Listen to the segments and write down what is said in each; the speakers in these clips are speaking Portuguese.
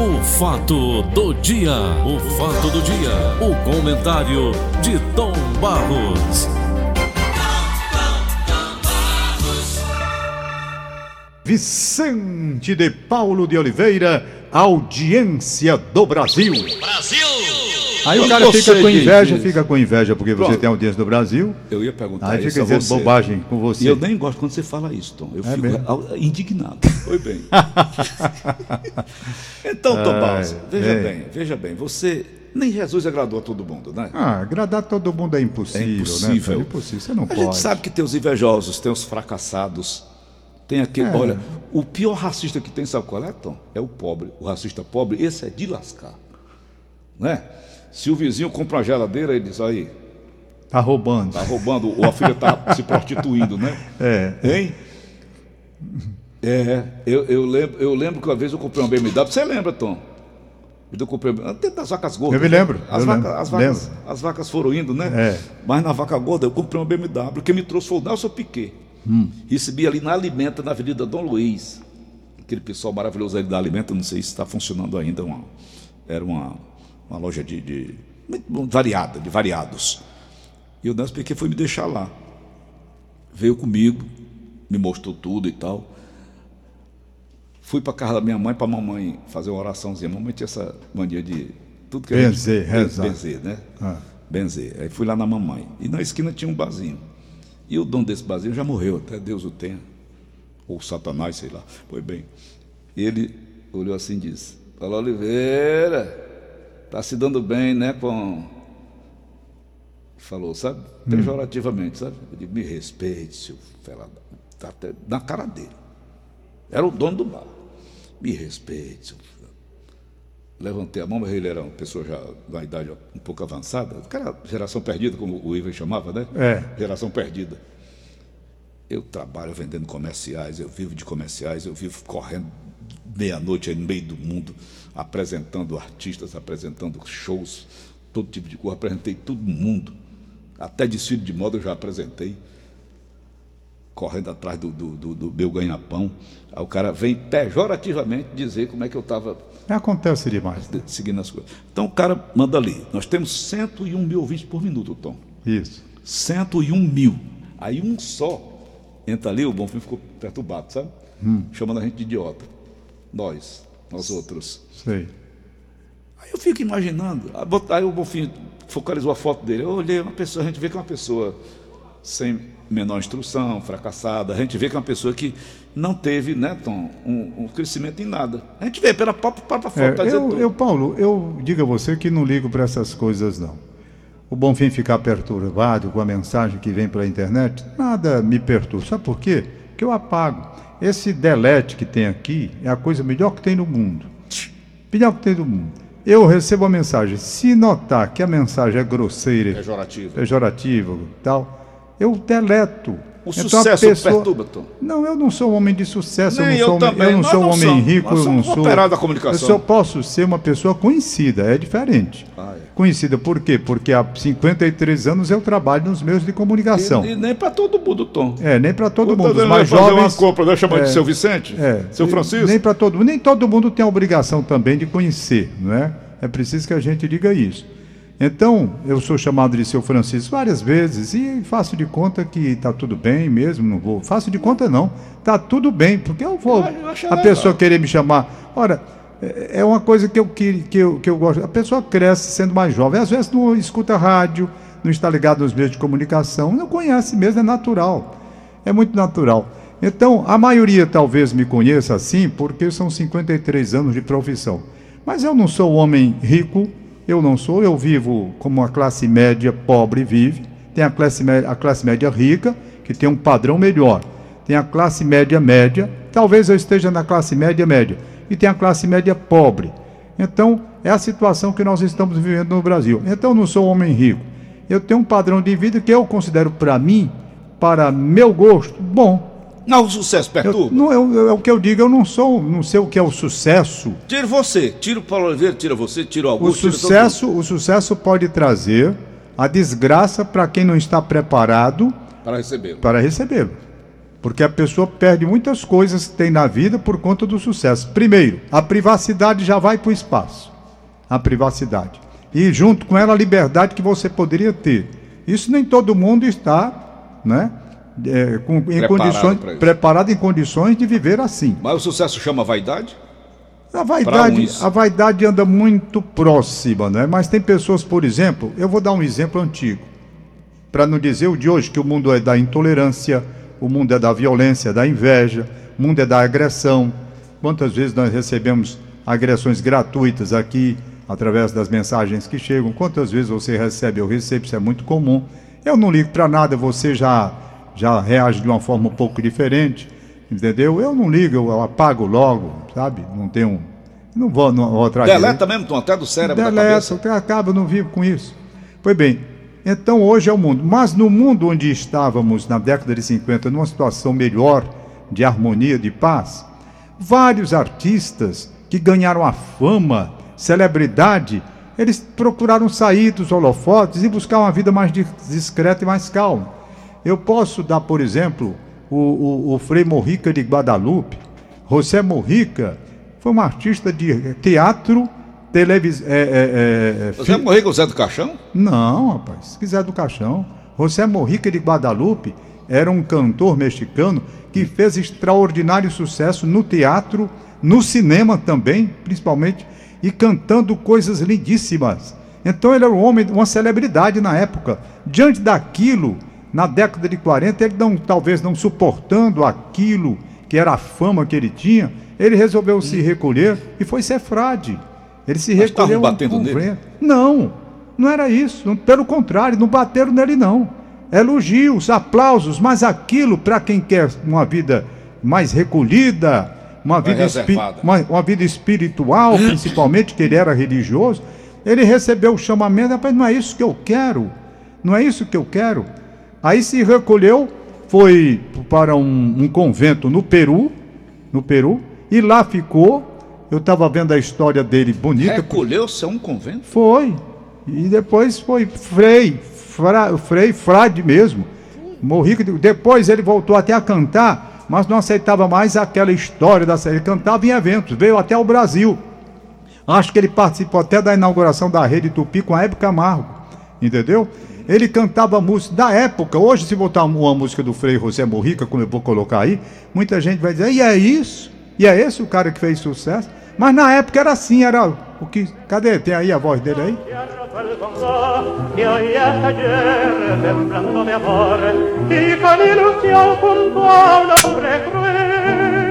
O fato do dia, o fato do dia, o comentário de Tom Barros. Vicente de Paulo de Oliveira, audiência do Brasil. Brasil! Aí o cara você fica com diz inveja, isso. fica com inveja porque você Pronto. tem audiência do Brasil. Eu ia perguntar Aí fica a dizendo você. bobagem com você. E eu nem gosto quando você fala isso, Tom. Eu É fico mesmo? indignado. Foi bem. então, Tom Barros, veja bem. bem, veja bem. Você. Nem Jesus agradou a todo mundo, né? Ah, agradar todo mundo é impossível, É né? impossível. É impossível, você não a pode. gente sabe que tem os invejosos, tem os fracassados. Tem aquele. É. Olha, o pior racista que tem, sabe qual é, Tom? É o pobre. O racista pobre, esse é de lascar. Né? Se o vizinho compra uma geladeira, ele diz, aí, Tá roubando. tá roubando, ou a filha tá se prostituindo, né? É. Hein? É, eu, eu, lembro, eu lembro que uma vez eu comprei uma BMW. Você lembra, Tom? Eu comprei dentro das vacas gordas. Eu me lembro, As, eu vacas, lembro, as, vacas, lembro. as vacas foram indo, né? É. Mas na vaca gorda eu comprei uma BMW. Quem me trouxe foi o Nelson Piquet. Hum. Recebi ali na Alimenta, na Avenida Dom Luiz. Aquele pessoal maravilhoso ali da Alimenta, não sei se está funcionando ainda. Uma, era uma, uma loja de, de muito variada, de variados. E o Nelson Piquet foi me deixar lá. Veio comigo, me mostrou tudo e tal. Fui para casa da minha mãe, para a mamãe fazer uma oraçãozinha. A mamãe tinha essa mania de tudo que a gente- Benzer, benzer, né? Ah. Benzer. Aí fui lá na mamãe. E na esquina tinha um barzinho. E o dono desse barzinho já morreu, até Deus o tenha. Ou Satanás, sei lá. Pois bem. Ele olhou assim e disse: Paulo Oliveira, tá se dando bem, né? Com. Falou, sabe? Pejorativamente, sabe? Eu digo, me respeite, seu fela. Tá até na cara dele. Era o dono do bar. Me respeite, seu. Levantei a mão, mas ele era uma pessoa já na idade um pouco avançada. Cara, geração perdida, como o Ivan chamava, né? É. Geração perdida. Eu trabalho vendendo comerciais, eu vivo de comerciais, eu vivo correndo meia-noite aí no meio do mundo, apresentando artistas, apresentando shows, todo tipo de coisa, apresentei todo mundo. Até desfile de moda eu já apresentei, correndo atrás do, do, do, do meu ganha-pão. Aí o cara vem pejorativamente dizer como é que eu estava Acontece demais. né? seguindo as coisas. Então o cara manda ali. Nós temos 101 mil ouvintes por minuto, Tom. Isso. 101 mil. Aí um só entra ali, o Bonfim ficou perturbado, sabe? Chamando a gente de idiota. Nós, nós outros. Sei. Aí eu fico imaginando. Aí bot- Aí o Bonfim focalizou a foto dele. Eu olhei uma pessoa, a gente vê que é uma pessoa sem menor instrução, fracassada. A gente vê que é uma pessoa que não teve, né, Tom, um, um crescimento em nada. A gente vê pela própria, própria foto, É, tá eu, eu, Paulo, eu digo a você que não ligo para essas coisas, não. O Bonfim ficar perturbado com a mensagem que vem pela internet, nada me perturba. Sabe por quê? Que eu apago. Esse delete que tem aqui é a coisa melhor que tem no mundo. Melhor que tem no mundo. Eu recebo a mensagem. Se notar que a mensagem é grosseira, pejorativa e tal, eu deleto. O Então, sucesso pessoa- perturba, Tom. Não, eu não sou um homem de sucesso, Nem eu não eu sou, um homem- eu não sou um não homem somos, rico, nós eu não sou. da comunicação. Eu só posso ser uma pessoa conhecida, é diferente. Ah, é. Conhecida por quê? Porque há 53 anos eu trabalho nos meios de comunicação. E, e nem para todo mundo, Tom. É, nem para todo Quando mundo. Os mais fazer jovens. uma compra, nós chamamos é, de seu Vicente, é, seu Francisco. Nem para todo Nem todo mundo tem a obrigação também de conhecer, não é? É preciso que a gente diga isso. Então, eu sou chamado de seu Francisco várias vezes e faço de conta que está tudo bem mesmo, não vou. Faço de conta não, está tudo bem, porque eu vou. Eu a legal. pessoa querer me chamar. Ora, é é uma coisa que eu, que, que, eu, que eu gosto. A pessoa cresce sendo mais jovem, às vezes não escuta rádio, não está ligado nos meios de comunicação, não conhece mesmo, é natural. É muito natural. Então, a maioria talvez me conheça assim, porque são 53 anos de profissão. Mas eu não sou um homem rico, eu não sou, eu vivo como a classe média pobre vive. Tem a classe, mé- a classe média rica, que tem um padrão melhor. Tem a classe média média, talvez eu esteja na classe média média. E tem a classe média pobre. Então, é a situação que nós estamos vivendo no Brasil. Então, eu não sou um homem rico. Eu tenho um padrão de vida que eu considero para mim, para meu gosto, bom. Não, o sucesso Eu, perturba. não, eu, eu- é o que eu digo, eu não sou, não sei o que é o sucesso. Tira você, tira o Paulo Oliveira, tira você, tira o O Augusto. todo sucesso, o sucesso pode trazer a desgraça para quem não está preparado Para receber. para recebê-lo. Porque a pessoa perde muitas coisas que tem na vida por conta do sucesso. Primeiro, a privacidade já vai para o espaço. A privacidade. E junto com ela a liberdade que você poderia ter. Isso nem todo mundo está, né? É, com, em preparado condições, preparado em condições de viver assim. Mas o sucesso chama vaidade? A vaidade, a vaidade anda muito próxima, né? Mas tem pessoas, por exemplo, eu vou dar um exemplo antigo, para não dizer o de hoje que o mundo é da intolerância, o mundo é da violência, da inveja, o mundo é da agressão. Quantas vezes nós recebemos agressões gratuitas aqui através das mensagens que chegam? Quantas vezes você recebe? Eu recebo, isso é muito comum. Eu não ligo para nada, você já já reage de uma forma um pouco diferente, entendeu? Eu não ligo, eu apago logo, sabe? Não tenho. Não vou, não vou atrás Deleta mesmo, Tom, até do cérebro Deleta, até acaba, eu não vivo com isso. Pois bem, então hoje é o mundo. Mas no mundo onde estávamos na década de 50, numa situação melhor de harmonia, de paz, vários artistas que ganharam a fama, celebridade, eles procuraram sair dos holofotes e buscar uma vida mais discreta e mais calma. Eu posso dar, por exemplo, o, o, o Frei Morrica de Guadalupe. José Morrica foi um artista de teatro, televisão. É, é, é, José fi... Morrica, o Zé do Caixão? Não, rapaz, se quiser do Caixão. José Morrica de Guadalupe era um cantor mexicano que fez extraordinário sucesso no teatro, no cinema também, principalmente, e cantando coisas lindíssimas. Então ele era um homem, uma celebridade na época. Diante daquilo, na década de 40, ele não, talvez não suportando aquilo que era a fama que ele tinha, ele resolveu se recolher e foi ser frade. Ele se Mas recolheu. batendo um nele? Não, não era isso. Pelo contrário, não bateram nele, não. Elogios, aplausos, mas aquilo, para quem quer uma vida mais recolhida, uma vida, uma, uma vida espiritual, principalmente, que ele era religioso, ele recebeu o chamamento, rapaz, não é isso que eu quero. Não é isso que eu quero. Aí se recolheu, foi para um, um convento no Peru, no Peru, e lá ficou. Eu estava vendo a história dele bonita. Recolheu-se a um convento? Foi. E depois foi frei, fra, frei, frade mesmo. Morri. Depois ele voltou até a cantar, mas não aceitava mais aquela história da série. Ele cantava em eventos, veio até o Brasil. Acho que ele participou até da inauguração da rede Tupi com a Hebe Camargo. Entendeu? Ele cantava música da época. Hoje, se botar uma música do Frei José Morrica, como eu vou colocar aí, muita gente vai dizer, e é isso? E é esse o cara que fez sucesso? Mas na época era assim, era o que. Cadê? Tem aí a voz dele aí?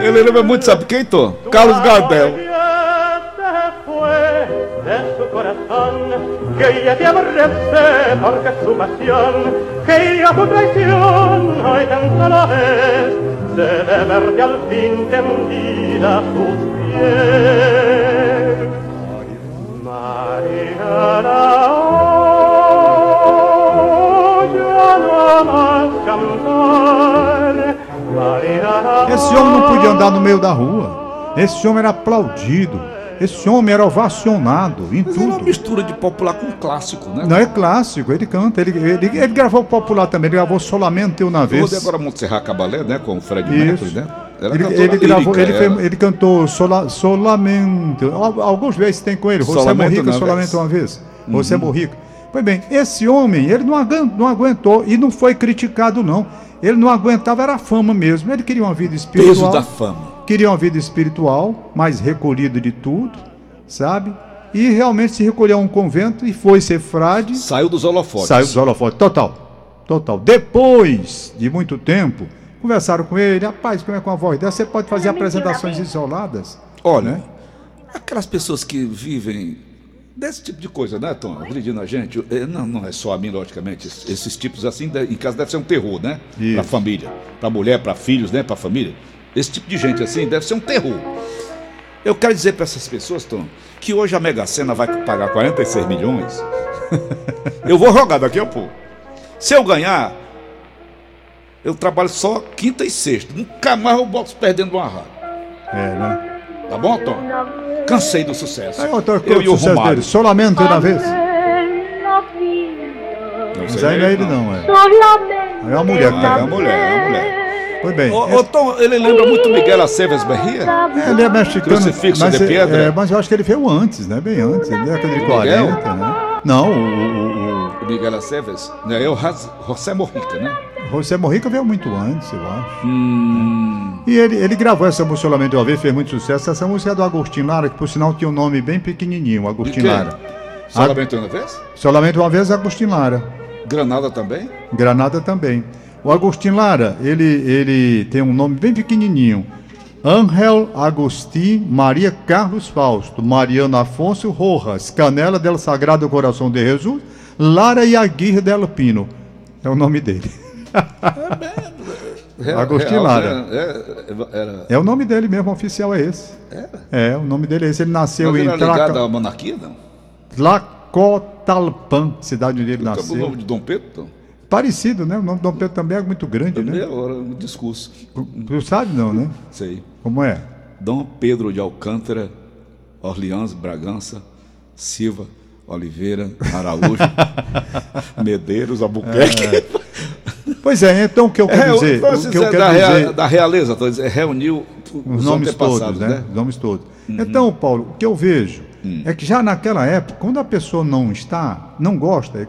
Ele lembra muito, sabe quem, Tom? Carlos Gardel. Que ella te aborrece porque su pasión, que ella tu traición hoy tan la es, de verte al fin tendida a sus pies. Mariana, oh, ya no amas cantar. Mariana, Esse homem não podia andar no meio da rua. Esse homem era aplaudido. Esse homem era ovacionado em Mas tudo. É uma mistura de popular com clássico, né? Não é clássico, ele canta. Ele, ele, ele gravou popular também, ele gravou Solamente Uma Vez. Eu agora Montserrat Cabalé, né? Com o Fred Mercury, né? ele, ele, gravou, lírica, ele, fez, ele, cantou sola, Solamente. Alguns vezes tem com ele. Você é Morrica, Solamente Uma Vez. Uhum. Você é Morrica. Pois bem, esse homem, ele não aguentou, não aguentou e não foi criticado, não. Ele não aguentava, era a fama mesmo. Ele queria uma vida espiritual. Peso da fama queria uma vida espiritual, mais recolhido de tudo, sabe? E realmente se recolheu a um convento e foi ser frade. Saiu dos holofotes. Saiu dos holofotes, total. Total. Depois de muito tempo, conversaram com ele, rapaz, como é com a voz dela? Você pode fazer apresentações isoladas? Olha, né? aquelas pessoas que vivem desse tipo de coisa, né, Tom? Agredindo a gente. É, não, não é só a mim, logicamente. Esses tipos assim, em casa deve ser um terror, né? Para a família, para a mulher, para filhos, né? Para a família. Esse tipo de gente assim deve ser um terror. Eu quero dizer para essas pessoas, Tom, que hoje a Mega Sena vai pagar 46 milhões. eu vou jogar daqui a pouco. Se eu ganhar, eu trabalho só quinta e sexta. Nunca mais eu boto perdendo uma rádio. É, né? Tá bom, Tom? Cansei do sucesso. Coisa, eu e o Romário. dele. Solamente uma vez. Não, Mas aí não é ele não, é. É uma mulher que tá. É uma mulher, é uma mulher. Foi bem. Ô, Tom, ele lembra muito Miguel Aceves Berria? É, ele é mexicano. Crucifixo mas, de é- pedra? é, mas eu acho que ele veio antes, né? Bem antes, né? década de Miguel? 40, né? Não, o, o, O Miguel Aceves? Né, É o José Morrica, né? o José Morrica veio muito antes, eu acho. Hum, E ele, ele gravou essa música Solamente uma vez, fez muito sucesso. Essa música é do Agostinho Lara, que por sinal tinha um nome bem pequenininho, de Agostinho? Lara. Solamente uma vez? Solamente uma vez, Agostinho Lara. Granada também? Granada também. O Agostinho Lara, ele, ele tem um nome bem pequenininho. Ángel Agostinho Maria Carlos Fausto, Mariano Afonso Rojas, Canela del Sagrado Coração de Jesus, Lara e Aguirre del Pino. É o nome dele. Real- Agostinho real, Lara. É, é, era, É o nome dele mesmo, oficial é esse. É, o nome dele é esse. Ele nasceu mas em era ligado à monarquia, não? Tlacotalpan, cidade onde ele Acabou o nasceu. nome de Dom Pedro, Tom? Parecido, né? O nome Dom Pedro também é muito grande, né? Meia hora no discurso. Tu sabe não, né? Sei. Como é? Dom Pedro de Alcântara, Orleans, Bragança, Silva, Oliveira, Araújo, Medeiros, Albuquerque. Pois é, então o que eu quero É, dizer, então, o que eu é quero da, rea- dizer, da realeza, dizendo, reuniu os, os nomes todos, né? né? Os nomes todos. Uhum. Então, Paulo, o que eu vejo Hum. é que já naquela época, quando a pessoa não está, não gosta,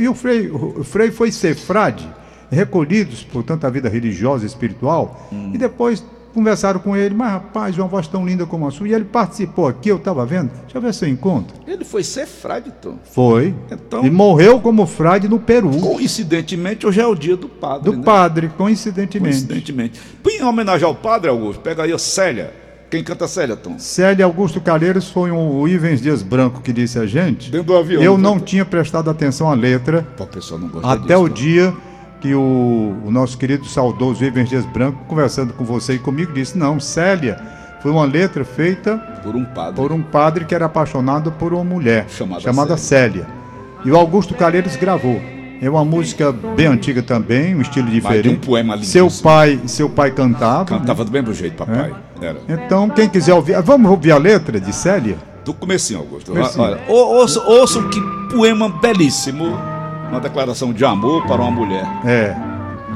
e o Frei, o Frei foi ser frade, recolhidos por tanta vida religiosa e espiritual, Hum. e depois conversaram com ele, mas rapaz, uma voz tão linda como a sua, e ele participou aqui, eu estava vendo, deixa eu ver se eu encontro. Ele foi ser frade, Tom. Foi. Então- E morreu como frade no Peru. Coincidentemente, hoje é o dia do padre, Do né? padre, coincidentemente. Coincidentemente. Em homenagem ao padre, Augusto, pega aí a Célia. Quem canta Célia, Tom? Célia Augusto Calheiros foi um, o Ivens Dias Branco que disse a gente. Dentro do avião, Eu não tinha prestado atenção à letra Pô, pessoal não gosta até disso, o dia que o, o nosso querido saudoso Ivens Dias Branco, conversando com você e comigo, disse: Não, Célia foi uma letra feita Por um padre. por um padre que era apaixonado por uma mulher Chamada Célia. E o Augusto Calheiros gravou. É uma música bem antiga também, um estilo diferente. um poema seu lindíssimo. pai, seu pai cantava. Cantava do mesmo jeito, papai. Era. Então, quem quiser ouvir, vamos ouvir a letra de Célia? Do comecinho, Augusto. Comecinho. Olha, ou- ouça, ouçam que poema belíssimo. Uma declaração de amor para uma mulher. É,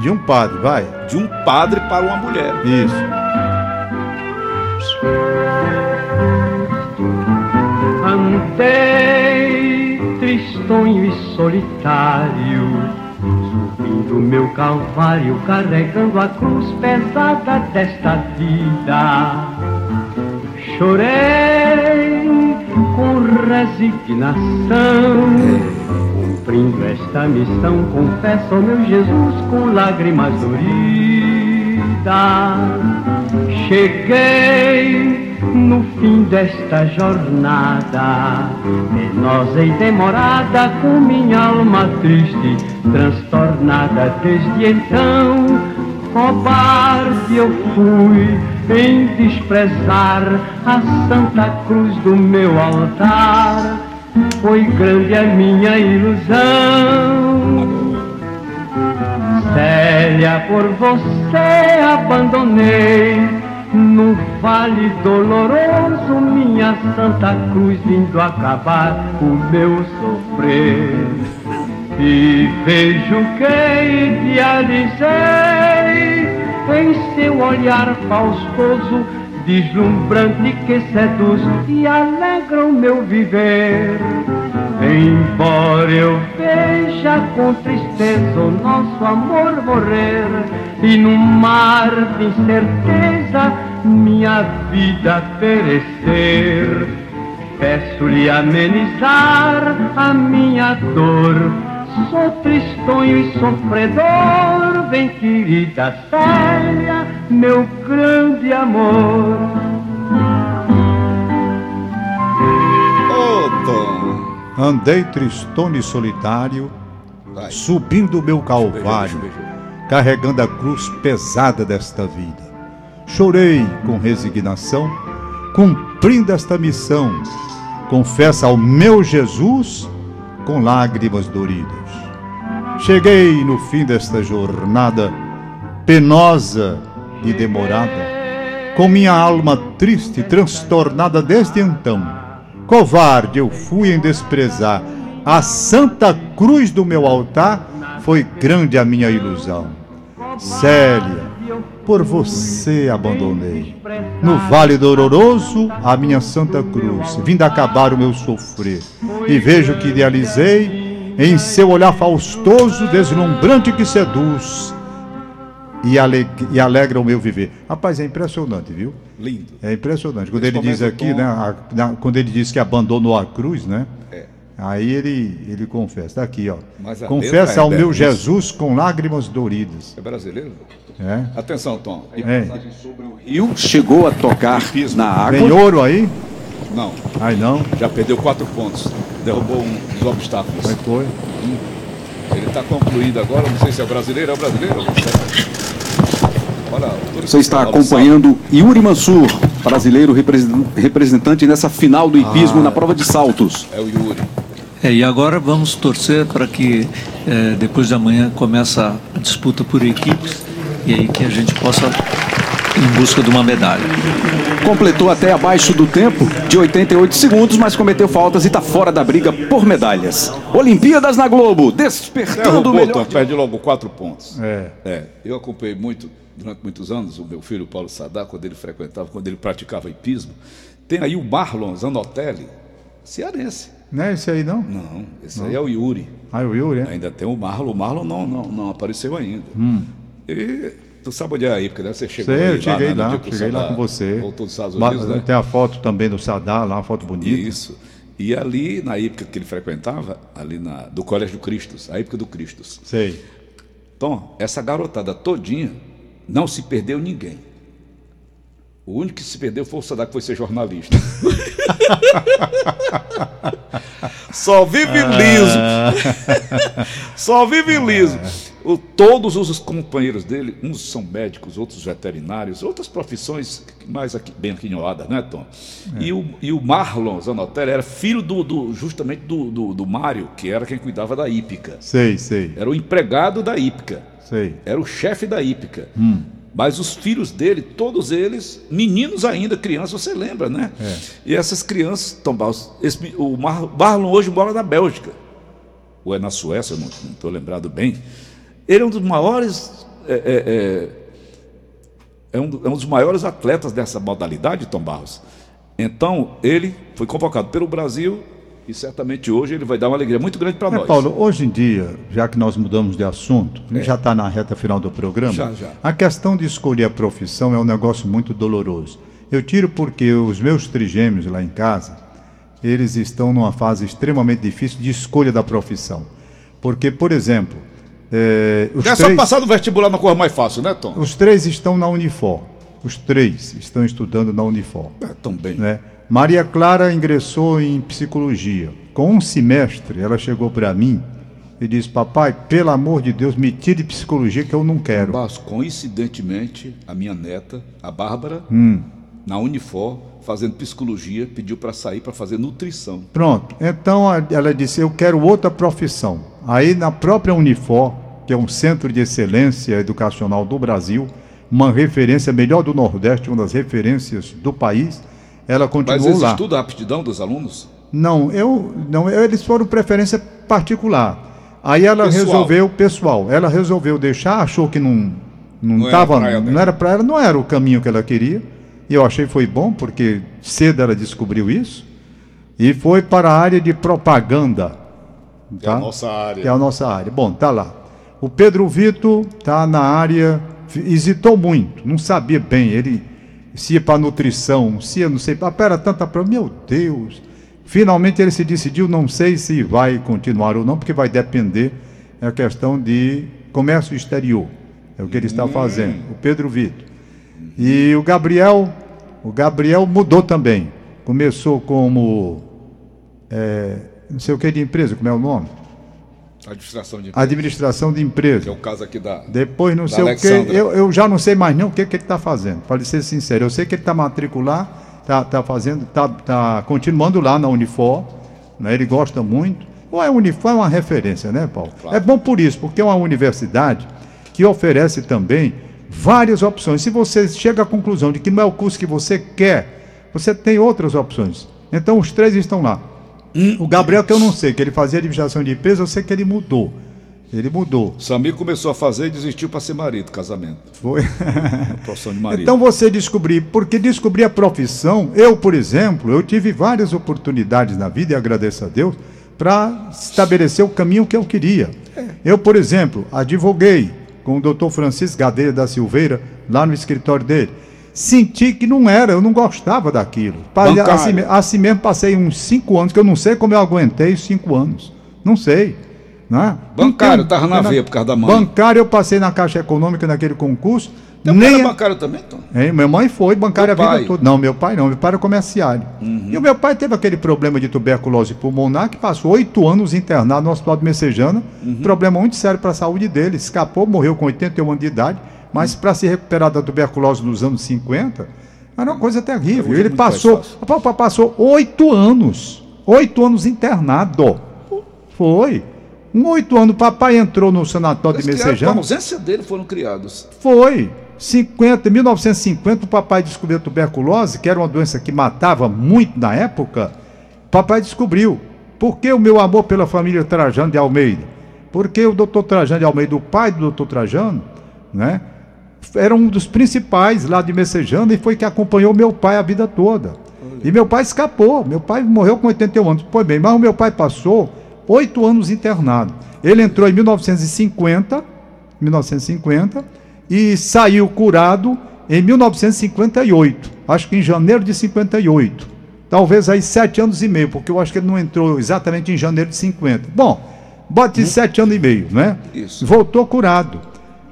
de um padre, vai. De um padre para uma mulher. Isso. Andei tristonho e solitário, meu calvário, carregando a cruz pesada desta vida. Chorei com resignação, cumprindo esta missão, confesso ao meu Jesus com lágrimas doridas. Cheguei no fim desta jornada, penosa e demorada, com minha alma triste, transtornada desde então. Cobarde eu fui em desprezar a Santa Cruz do meu altar. Foi grande a minha ilusão. Célia, por você abandonei no vale doloroso minha Santa Cruz vindo acabar o meu sofrer. E vejo que idealizei em seu olhar faustoso, deslumbrante que seduz e alegra o meu viver. Embora eu veja com tristeza o nosso amor morrer e no mar de incerteza minha vida perecer, peço-lhe amenizar a minha dor. Sou tristonho e sofredor, vem querida Célia, meu grande amor. Andei tristone e solitário, Vai. subindo o meu calvário, carregando a cruz pesada desta vida. Chorei com resignação, cumprindo esta missão. Confessa ao meu Jesus com lágrimas doridas. Cheguei no fim desta jornada, penosa e demorada, com minha alma triste, transtornada desde então. Covarde eu fui em desprezar a santa cruz do meu altar, foi grande a minha ilusão. Célia, por você abandonei. No vale doloroso, a minha santa cruz, vindo acabar o meu sofrer. E vejo que idealizei em seu olhar faustoso, deslumbrante que seduz e, e alegra o meu viver. Rapaz, é impressionante, viu? Lindo. É impressionante. Quando ele diz aqui, Tom- né? a- na- quando ele diz que abandonou a cruz, né? É. Aí ele, ele confessa. Aqui, ó. Confessa é ao meu. Jesus com lágrimas doridas. É brasileiro? É. Atenção, Tom. É. Rio chegou a tocar na água. Tem ouro aí? Não, Aí não. já perdeu quatro pontos. Derrubou um dos obstáculos. Aí foi. Ele está concluindo agora, não sei se é brasileiro, é o brasileiro? Olha, Você está acompanhando Yuri Mansur, brasileiro represen- representante nessa final do hipismo na prova de saltos. É o Yuri. É, e agora vamos torcer para que eh, depois de amanhã comece a disputa por equipes e aí que a gente possa em busca de uma medalha. Completou até abaixo do tempo de 88 segundos, mas cometeu faltas e está fora da briga por medalhas. Olimpíadas na Globo, despertando o melhor. Tom, perde logo quatro pontos. É. É, eu acompanhei muito, durante muitos anos, o meu filho Paulo Sadá, quando ele frequentava, quando ele praticava hipismo. Tem aí o Marlon Zanotelli, cearense. Não é esse aí, não? Não, esse aí é o Yuri. Ah, o Yuri, é? Ainda tem o Marlon, o Marlon não, não, não apareceu ainda. E tu sabe onde é a época, né? Você chegou Sei, aí eu cheguei né, lá, que o cheguei lá com você. Voltou dos Estados Unidos, né? Tem a foto também do Sadar lá, uma foto bonita. Isso. E ali, na época que ele frequentava, ali na, do Colégio do Cristos, a época do Cristos. Sei. Tom, essa garotada todinha, não se perdeu ninguém. O único que se perdeu foi o Sadá, que foi ser jornalista. Só vive liso. Só vive liso. O- todos os companheiros dele, uns são médicos, outros veterinários, outras profissões mais aqui, bem aquinhoadas, né, Tom? E, o, e o Marlon Zanotelli era filho do, do- justamente do, do, do Mário, que era quem cuidava da hípica. Sei, sei, Era o empregado da hípica. sei. Era o chefe da hípica. Mas os filhos dele, todos eles, meninos ainda, crianças, você lembra, né? E essas crianças, Tom Barros, esse o Mar, Marlon hoje mora na Bélgica. Ou é na Suécia, não estou lembrado bem. Ele é um dos maiores. É, é, é, é um, é um dos maiores atletas dessa modalidade, Tom Barros. Então, ele foi convocado pelo Brasil e certamente hoje ele vai dar uma alegria muito grande para É, nós. Paulo, hoje em dia, já que nós mudamos de assunto, gente já está na reta final do programa, É. Já, já. a questão de escolher a profissão é um negócio muito doloroso. Eu tiro porque os meus trigêmeos lá em casa, eles estão numa fase extremamente difícil de escolha da profissão. Porque, por exemplo, eh, os, É só três, passar no vestibular na coisa mais fácil, né, Tom? os três estão na Unifor. Os três estão estudando na Unifor. É, também. né? Maria Clara ingressou em psicologia. Com um semestre, ela chegou para mim e disse: Papai, pelo amor de Deus, me tire de psicologia que eu não quero. Mas, coincidentemente, a minha neta, a Bárbara, Hum. na Unifor, fazendo psicologia, pediu para sair para fazer nutrição. Pronto. Então ela disse: Eu quero outra profissão. Aí na própria Unifor, que é um centro de excelência educacional do Brasil, uma referência melhor do Nordeste, uma das referências do país, ela Mas continuou eles lá. estudam a aptidão dos alunos? Não, eu não, eu- eles foram preferência particular. Aí ela Pessoal. resolveu, pessoal, ela resolveu deixar, achou que não não Não era tava, a praia não era para ela, não era o caminho que ela queria. E eu achei foi bom porque cedo ela descobriu isso e foi para a área de propaganda. Que é a tá? nossa área. Que é a nossa área. Bom, tá lá. O Pedro Vitor tá na área, hesitou muito, não sabia bem, ele se ia para nutrição, se ia não sei, ah, pera tanta prova, meu Deus. Finalmente ele se decidiu, não sei se vai continuar ou não, porque vai depender é a questão de comércio exterior. É o que ele está fazendo, o Pedro Vitor. E o Gabriel, o Gabriel mudou também. Começou como é, não sei o que de empresa, como é o nome? Administração de Administração de que é empresa. o caso aqui da. Depois não Da sei o que, Alexandra. eu, eu já não sei mais não o que, que ele está fazendo, para ser sincero. Eu sei que ele está matricular, está tá fazendo, está tá continuando lá na Unifor, né? ele gosta muito. Ou a Unifor é uma referência, né, Paulo? Claro. É bom por isso, porque é uma universidade que oferece também várias opções. Se você chega à conclusão de que não é o curso que você quer, você tem outras opções. Então os três estão lá. O Gabriel, que eu não sei, que ele fazia administração de empresa, eu sei que ele mudou. Ele mudou. Samir começou a fazer e desistiu para ser marido, casamento. Foi. Profissão de marido. Então você descobrir, porque descobrir a profissão, eu, por exemplo, eu tive várias oportunidades na vida, e agradeço a Deus, para estabelecer o caminho que eu queria. Eu, por exemplo, advoguei com o doutor Francisco Gadeira da Silveira, lá no escritório dele. Senti que não era, eu não gostava daquilo. Assim, assim mesmo passei uns cinco anos, que eu não sei como eu aguentei os cinco anos. Não sei. Né? Bancário, Não tava na não- veia por causa da mãe. Bancário, eu passei na Caixa Econômica naquele concurso. Teu pai era bancário também, então? Hein, minha mãe foi bancária a vida toda. Não, meu pai não, meu pai era comerciário. E o meu pai teve aquele problema de tuberculose pulmonar que passou oito anos internado no hospital de Messejana. Problema muito sério para a saúde dele. Escapou, morreu com 81 anos de idade, mas para se recuperar da tuberculose nos anos 50, era uma coisa terrível. É Ele passou, fácil. o papai passou oito anos, oito anos internado. Foi. Um oito anos, o papai entrou no sanatório de Eles criaram, com a Messejana. ausência dele foram criados. Foi. 50, 1950, o papai descobriu a tuberculose, que era uma doença que matava muito na época. Papai descobriu. Por que o meu amor pela família Trajano de Almeida? Porque o doutor Trajano de Almeida, o pai do doutor Trajano, né, era um dos principais lá de Messejana e foi que acompanhou meu pai a vida toda. E meu pai escapou. Meu pai morreu com 81 anos. Foi bem, mas o meu pai passou oito anos internado. Ele entrou em 1950, 1950 e saiu curado em 1958. Acho que em janeiro de 58. Talvez aí sete anos e meio, porque eu acho que ele não entrou exatamente em janeiro de 50. Bom, bote sete anos e meio, né? Isso. Voltou curado.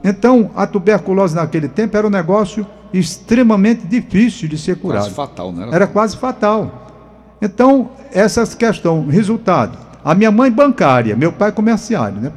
Então, a tuberculose naquele tempo era um negócio extremamente difícil de ser curado. Quase fatal, né? Era quase fatal. Então, essas questões, resultado. A minha mãe bancária, meu pai comerciário, né?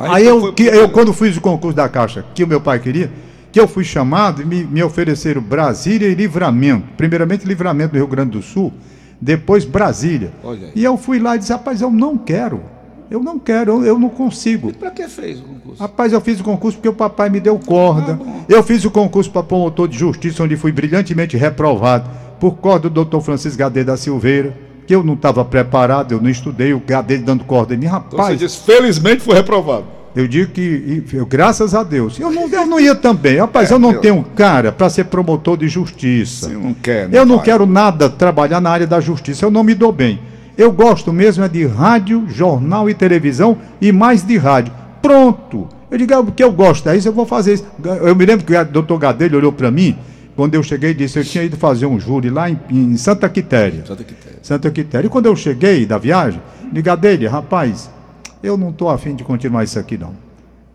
Aí, então eu, que, eu, quando fiz o concurso da Caixa, que o meu pai queria, que eu fui chamado e me, me ofereceram Brasília e Livramento. Primeiramente Livramento do Rio Grande do Sul, depois Brasília. Aí. E eu fui lá e disse, rapaz, eu não quero. Eu não quero, eu, eu não consigo. Pra que fez o concurso? Rapaz, eu fiz o concurso porque o papai me deu corda. eu fiz o concurso para promotor de justiça, onde fui brilhantemente reprovado por corda do doutor Francisco Gadeira da Silveira, que eu não estava preparado, eu não estudei, o Gadeira dando corda em mim. Então você Rapaz, disse, felizmente foi reprovado. eu digo que, eu- graças a Deus, eu não, eu não ia também. Rapaz, eu não eu- tenho cara para ser promotor de justiça. Você não quer, né, Eu não pai? quero nada trabalhar na área da justiça, eu não me dou bem. Eu gosto mesmo é de rádio, jornal e televisão e mais de rádio. Pronto. Eu digo, é o que eu gosto, é isso, eu vou fazer isso. Eu me lembro que o doutor Gadelho olhou para mim, quando eu cheguei disse, eu tinha ido fazer um júri lá em, em Santa Quitéria. Santa Quitéria. Santa Quitéria. E quando eu cheguei da viagem, diga dele, rapaz, eu não estou afim de continuar isso aqui não.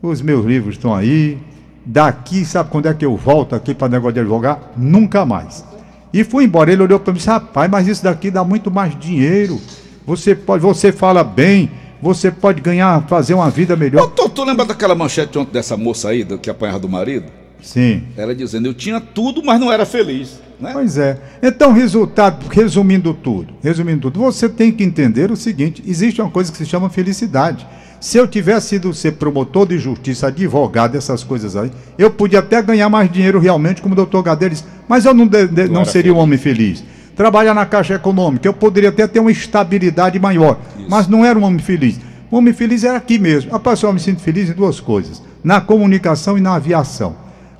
Os meus livros estão aí. Daqui, sabe quando é que eu volto aqui para negócio de advogar? Nunca mais. E fui embora. Ele olhou para mim e disse, rapaz, mas isso daqui dá muito mais dinheiro. Você pode, você fala bem, você pode ganhar, fazer uma vida melhor. Tu lembra daquela manchete ontem dessa moça aí, que apanhava do marido? Sim. Ela dizendo, eu tinha tudo, mas não era feliz. Né? Pois é. Então, resultado, resumindo tudo, resumindo tudo, você tem que entender o seguinte: existe uma coisa que se chama felicidade. Se eu tivesse sido ser promotor de justiça, advogado, essas coisas aí, eu podia até ganhar mais dinheiro realmente, como o doutor Gadeira disse, mas eu não, de- de- não era seria um feliz. homem feliz. Trabalhar na Caixa Econômica, eu poderia até ter uma estabilidade maior, mas não era um homem feliz. O homem feliz era aqui mesmo. Rapaz, eu me sinto feliz em duas coisas: na comunicação e na aviação.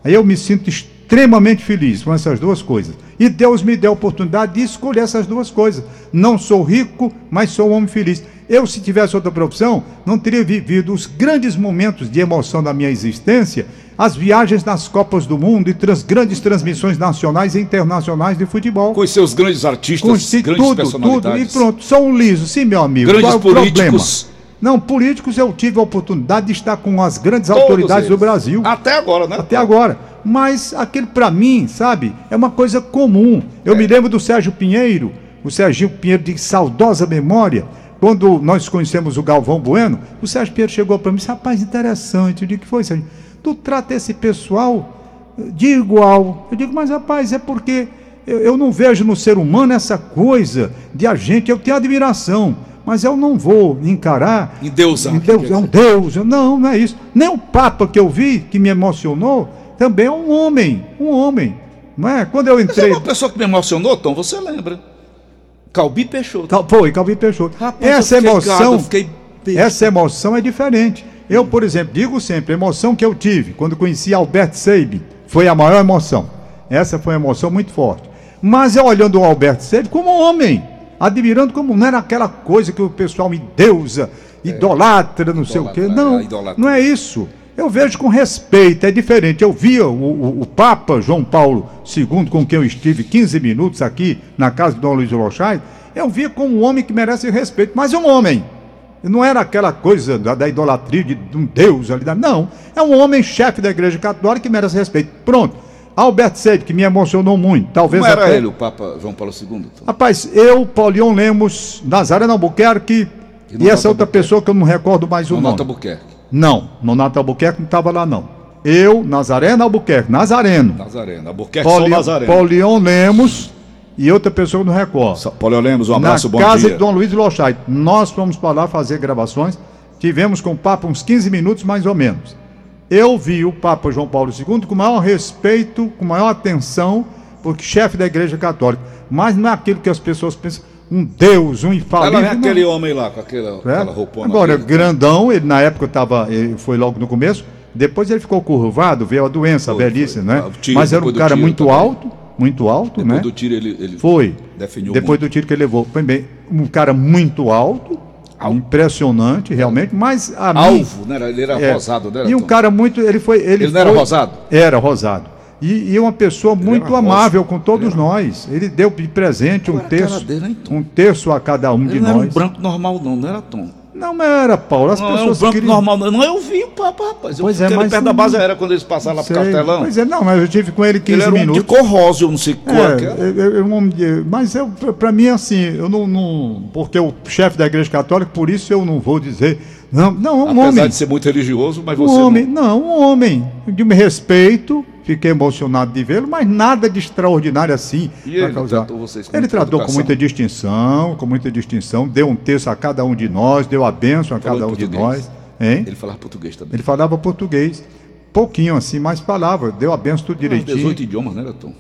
Aí eu me sinto extremamente feliz com essas duas coisas. E Deus me deu a oportunidade de escolher essas duas coisas. Não sou rico, mas sou um homem feliz. Eu, se tivesse outra profissão, não teria vivido os grandes momentos de emoção da minha existência, as viagens nas Copas do Mundo e trans, grandes transmissões nacionais e internacionais de futebol. Com os seus grandes artistas, Consti- grandes tudo, tudo, personalidades. e pronto, sou um liso, sim, meu amigo. Grandes Qual é o problema? Não, políticos eu tive a oportunidade de estar com as grandes Todos autoridades do eles. Brasil. Até agora, né? Até agora. Mas aquele para mim, sabe, é uma coisa comum. Eu me lembro do Sérgio Pinheiro, o Serginho Pinheiro de saudosa memória, quando nós conhecemos o Galvão Bueno, o Sérgio Pinheiro chegou para mim e disse, rapaz, interessante. Eu digo, que foi, Sérgio? Tu trata esse pessoal de igual. Eu digo, mas rapaz, é porque eu, eu não vejo no ser humano essa coisa de a gente, eu tenho admiração, mas eu não vou encarar Endeusar, em Deus, é um Deus. Eu- Não, não é isso. Nem o Papa que eu vi, que me emocionou, também é um homem. Um homem. Não é? Quando eu Mas é entrei. uma pessoa que me emocionou, Tom, você lembra? Calbi Peixoto. Cal- Foi, Calvin Peixoto. Rapaz, essa emoção. gado, essa emoção é diferente. Eu, por exemplo, digo sempre, a emoção que eu tive quando conheci Albert Seib foi a maior emoção. Essa foi uma emoção muito forte. Mas eu olhando o Albert Seib como um homem, admirando como não era aquela coisa que o pessoal me deusa, idolatra, não sei o quê. idolatra, Não, é, idolatra. não é isso. Eu vejo com respeito, é diferente. Eu via o, o- o Papa João Paulo II, com quem eu estive 15 minutos aqui na casa de Dom Luiz Lochai, eu via como um homem que merece respeito, mas é um homem. Não era aquela coisa da, da idolatria de, de um Deus ali. da- Não. É um homem chefe da Igreja Católica que merece respeito. Pronto. Albert Seib, que me emocionou muito. Talvez Como era até- ele, o Papa João Paulo II? Tom? Rapaz, eu, Paulion Lemos, Nazaré Albuquerque E e, Nonato essa outra Albuquerque? pessoa que eu não recordo mais o Nonato nome. Albuquerque. Não, Nonato Albuquerque não estava lá não. Eu, Nazareno Albuquerque, Nazareno. Nazareno. Albuquerque só Pauli- Nazareno. Paulion Lemos e outra pessoa que eu não recordo. Sa- Paulo Lemos, um Na abraço, bom casa dia. de Dom Luiz Lochait. Nós fomos para lá fazer gravações. Tivemos com o Papa uns 15 minutos mais ou menos. Eu vi o Papa João Paulo II com maior respeito, com maior atenção, porque chefe da Igreja Católica. Mas não é aquilo que as pessoas pensam, um Deus, um infalível. Ela é não. aquele homem lá, com aquela, É? aquela roupona. Agora, grandão, ele na época tava, ele foi logo no começo, depois ele ficou curvado, veio a doença, Foi, a velhice, foi. né? Ah, tiro, Mas era um depois cara muito também. alto, muito alto, Depois né? do tiro ele, ele Foi. definiu Depois muito. do tiro que ele levou. Foi bem, um cara muito alto, impressionante, realmente, mas a mim- Alvo, né? Ele era é, rosado, né? E um cara muito, ele foi, ele, Ele não era foi- rosado? Era rosado. E, e uma pessoa muito era rosa. amável com todos nós. Ele deu de presente um Qual terço, dele, um terço a cada um de Ele não era um nós. branco normal, não, não era Tom. Não era, Paulo. As Não um pessoas branco queriam... normal, não. Eu vi o Papa, rapaz. Eu Pois é, fiquei ali mas perto da base era quando eles passaram lá pro. Castelão. Pois é, não, mas eu tive com ele 15 ele era um minutos. de cor rosa, eu não sei cor É, eu- eu- eu não- eu- mas eu, pra mim, assim, eu não, não- Porque o chefe da Igreja Católica, por isso eu não vou dizer. Não, não, um Apesar homem. de ser muito religioso, mas Um você homem, não... não, um homem de me respeito, fiquei emocionado de vê-lo, mas nada de extraordinário assim. E ele causar. tratou vocês com Ele muita tratou com educação? muita distinção, com muita distinção, deu um terço a cada um de nós, deu a bênção a Falou cada um de nós. Hein? Ele falava português também. Ele falava português, pouquinho assim, mas falava, deu a benção tudo direitinho. 18 idiomas, né, Tom?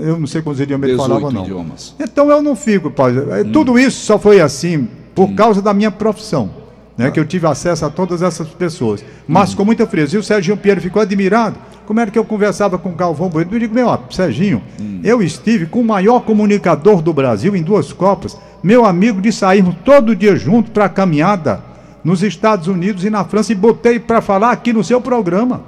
Eu não sei quantos idiomas ele 18 falava, não. idiomas. Então eu não fico, pai. É, Tudo isso só foi assim por causa da minha profissão. Né, Que eu tive acesso a todas essas pessoas. Mas com muita frieza. E o Serginho Pinheiro ficou admirado. Como era que eu conversava com o Galvão Bueno? Eu digo, meu, ó, Serginho, eu estive com o maior comunicador do Brasil em duas Copas, meu amigo de sairmos todo dia junto para a caminhada nos Estados Unidos e na França e botei para falar aqui no seu programa.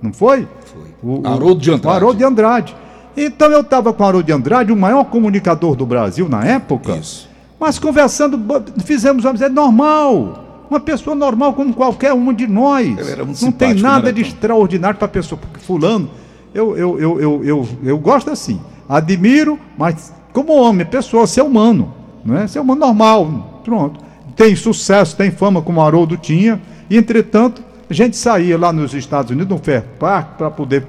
Não foi? Foi. Haroldo de Andrade. O Haroldo de Andrade. Então eu estava com o Haroldo de Andrade, o maior comunicador do Brasil na época. Isso. Mas conversando, fizemos, vamos dizer, normal. Uma pessoa normal como qualquer uma de nós. Muito Não tem nada de extraordinário para a pessoa. Porque fulano, eu, eu, eu, eu, eu, eu gosto assim. Admiro, mas como homem, pessoa, ser humano. Não é? Ser humano normal. Pronto. Tem sucesso, tem fama como o Haroldo tinha. E, entretanto, a gente saía lá nos Estados Unidos, no Fair Park, para poder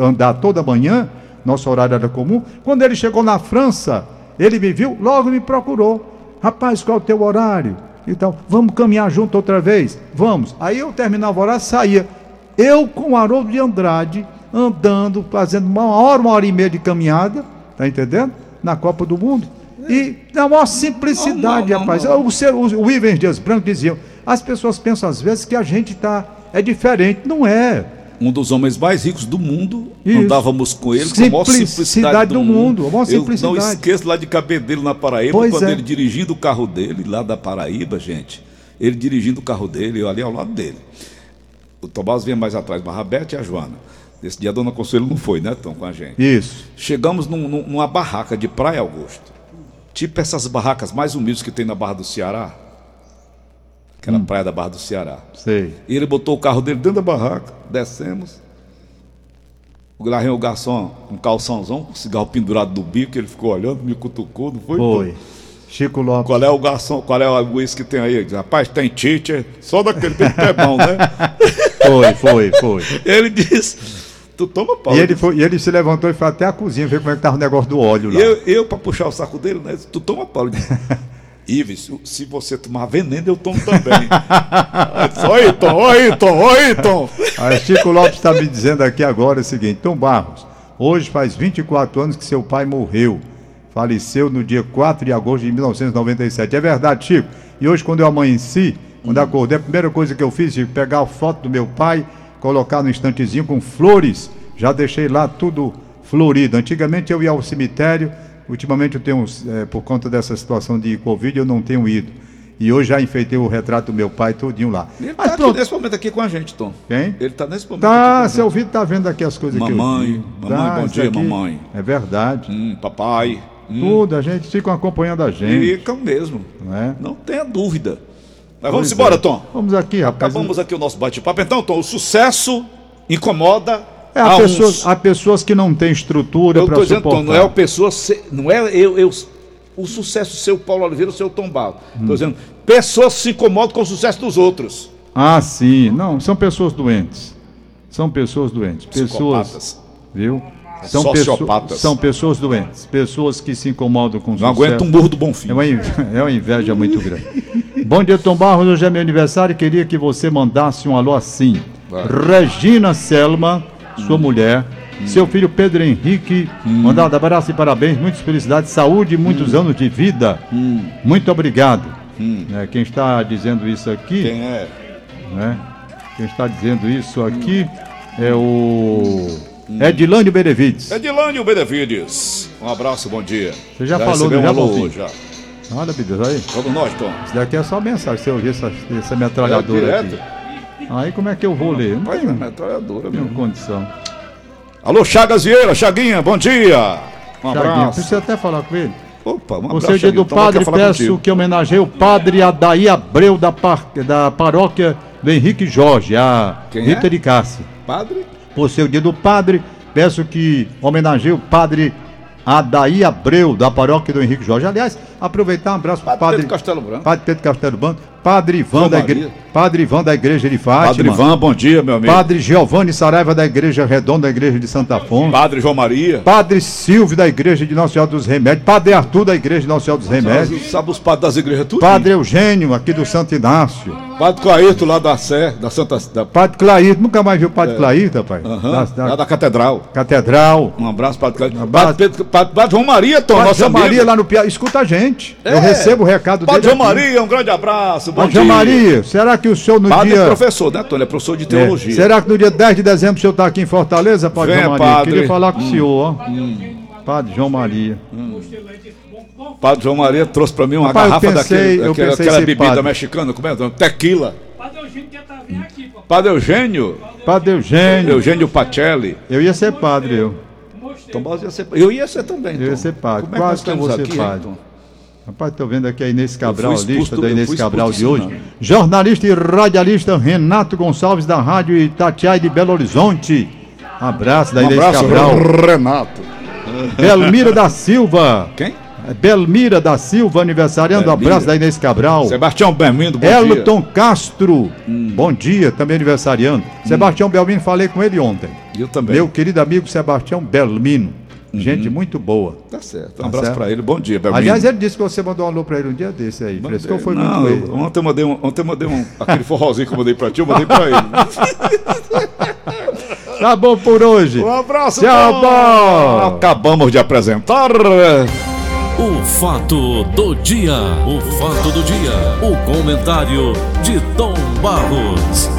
andar toda manhã. Nosso horário era comum. Quando ele chegou na França, ele me viu, logo me procurou. Rapaz, qual é o teu horário? Então, vamos caminhar junto outra vez? Vamos. Aí eu terminava o horário, saía. Eu com o Haroldo de Andrade, andando, fazendo uma hora, uma hora e meia de caminhada, tá entendendo? Na Copa do Mundo. E na maior simplicidade, Normal, rapaz. normal. O, seu- o, o Ivens Dias Branco dizia, as pessoas pensam às vezes que a gente tá, é diferente. Não é. Um dos homens mais ricos do mundo. Isso. Andávamos com ele com a maior Simplicidade simplicidade do mundo, a maior Eu simplicidade. não esqueço lá de Cabedelo, na Paraíba, Pois quando é. ele dirigindo o carro dele, lá da Paraíba, gente. Ele dirigindo o carro dele, eu ali ao lado dele. O Tomás vinha mais atrás, Beth e a Joana. Esse dia a dona Consuelo não foi, né, Tom, com a gente. Isso. Chegamos num- numa barraca de praia, Augusto. Tipo essas barracas mais humildes que tem na Barra do Ceará. Aquela praia da Barra do Ceará. Sei. E ele botou o carro dele dentro da barraca, descemos. O lá vem o garçom, um calçãozão, com cigarro pendurado do bico, ele ficou olhando, me cutucou, não foi? Foi. Chico Lopes. Qual é o garçom, qual é o uísque que tem aí? Ele diz, Rapaz, tem teacher, só daquele tempo que é bom, né? Foi, foi, foi. ele disse, tu toma pau. E ele, foi, e ele se levantou e foi até a cozinha ver como é que tava o negócio do óleo lá. Eu, eu para puxar o saco dele, né? Tu toma pau. Ives, se você tomar veneno, eu tomo também. Oi, Tom, oi, Tom, oi, Tom. Aí Chico Lopes está me dizendo aqui agora o seguinte: Tom Barros, hoje faz 24 anos que seu pai morreu. Faleceu no dia 4 de agosto de 1997. É verdade, Chico. E hoje, quando eu amanheci, Quando acordei, a primeira coisa que eu fiz foi pegar a foto do meu pai, colocar no estantezinho com flores. Já deixei lá tudo florido. Antigamente eu ia ao cemitério, ultimamente eu tenho, eh, por conta dessa situação de Covid, eu não tenho ido. E hoje já enfeitei o retrato do meu pai todinho lá. Ele está pronto. nesse momento aqui com a gente, Tom. Quem? Ele está nesse momento Tá, aqui. seu Vitor tá vendo aqui as coisas que eu Mamãe, mamãe, bom dia, mamãe. É verdade. Hum, papai. Hum, Tudo, a gente fica acompanhando a gente. ficam mesmo. Não é? Não tenha dúvida. Mas Pois vamos é. embora, Tom. Vamos aqui, rapaz. Acabamos aqui o nosso bate-papo. Então, Tom, o sucesso incomoda É, há, uns. pessoas, há pessoas que não têm estrutura para dizendo, suportar. Tom, não é o pessoa, não é eu, eu- o sucesso seu Paulo Oliveira, o seu Tom Barro. Estou Hum. dizendo, pessoas se incomodam com o sucesso dos outros. Ah, sim. Não, são pessoas doentes. São pessoas doentes. Pessoas, viu? São, Sociopatas. pessoas, são pessoas doentes. Pessoas que se incomodam com o Não sucesso. aguenta um burro do bom fim. É uma, inve- é uma inveja muito grande. Bom dia, Tom Barros. Hoje é meu aniversário e queria que você mandasse um alô assim. Regina Selma, sua mulher. Seu filho Pedro Henrique. Mandado abraço e parabéns. Muitas felicidades, saúde e muitos anos de vida. Muito obrigado. É, quem está dizendo isso aqui. Quem é? né? Quem está dizendo isso aqui é o Edilânio Benevides. Edilânio Benevides. Um abraço, bom dia. Você já falou, já, alô Valtinho? hoje, já. Olha, meu Deus, aí. Vamos nós, Tom. Isso daqui é só mensagem. Se eu ouvir essa, essa metralhadora É aqui. Aí como é que eu vou ler? Não Vai tenho, na metralhadora, tenho meu. condição. Alô, Chagas Vieira, Chaguinha, bom dia. Um Chaguinha, abraço. precisa até falar com ele. Opa, um O abraço, seu dia do quer padre, peço contigo. que homenageie o padre Adaí Abreu da, par- da paróquia do Henrique Jorge, a Quem Rita é? de Cássia. Padre? Por seu dia do padre, peço que homenageie o padre Adaí Abreu, da paróquia do Henrique Jorge. Aliás, aproveitar um abraço para o Padre padre, Pedro Castelo Branco. padre Pedro Castelo Branco, padre Ivan, da igre... Padre Ivan da igreja de Fátima, Padre Ivan, bom dia, meu amigo. padre Giovanni Saraiva da igreja Redonda da igreja de Santa Afonso, Padre João Maria. padre Silvio da igreja de Nossa Senhora dos Remédios, padre Arthur da igreja de Nossa Senhora dos Remédios, Sabe, sabe os padres das igrejas tudo? padre Eugênio aqui do Santo Inácio, Padre Clairto lá da Sé, da Santa... Da, padre Clair, nunca mais viu o padre Clair, rapaz? É. Aham, Da- da lá da Catedral. Catedral. Um abraço, Padre Clairto. abraço. Padre, Pedro, padre, padre João Maria, Tom, Padre nosso João amigo. Maria lá no Piauí, escuta a gente. Eu É. recebo o recado Padre dele. João aqui. Maria, um grande abraço, bom Padre dia. João Maria, será que o senhor no Padre dia. é professor, né? Ele é professor de É, teologia. será que no dia 10 de dezembro o senhor está aqui em Fortaleza, Padre Venha, João Maria? padre. Queria falar com o Hum. senhor, ó. Padre João Maria. Padre João Maria trouxe pra mim uma Rapaz, eu garrafa pensei- daquele, eu daquela, pensei aquela bebida padre. mexicana, como é? o? Tequila. Padre Eugênio quer tá vir aqui, pô. Padre Eugênio. Padre Eugênio. Eugênio Pacelli. Eu ia ser padre, eu. Tom Barros ia ser... Eu ia ser também, Eu ia ser padre. Como é que nós Quase que eu estamos vou ser aqui, padre. Tom? Rapaz, tô vendo aqui a Inês Cabral, expulso lista do- da Inês Cabral de hoje. Jornalista e radialista Renato Gonçalves da Rádio Itatiaia de Belo Horizonte. Abraço da Um Inês abraço, Cabral. Renato. Belmira da Silva. Quem? Belmira da Silva, aniversariando. Belmira. Abraço da Inês Cabral. Sebastião Bem-vindo, bom Elton Castro. Bom dia, também aniversariando. Sebastião Belmino, falei com ele ontem. dia. Eu também. Meu querido amigo Sebastião Belmino. Gente muito boa. Tá certo. Um Tá abraço certo. pra ele. Bom dia, Belmino. Aliás, ele disse que você mandou um alô pra ele um dia desse aí. Frescou foi não, muito eu- ontem eu mandei um, ontem eu mandei um aquele forrozinho que eu mandei pra ti, eu mandei pra ele. Tá bom por hoje. Um abraço, Tchau, bom. Acabamos de apresentar O fato do dia. O fato do dia. O comentário de Tom Barros.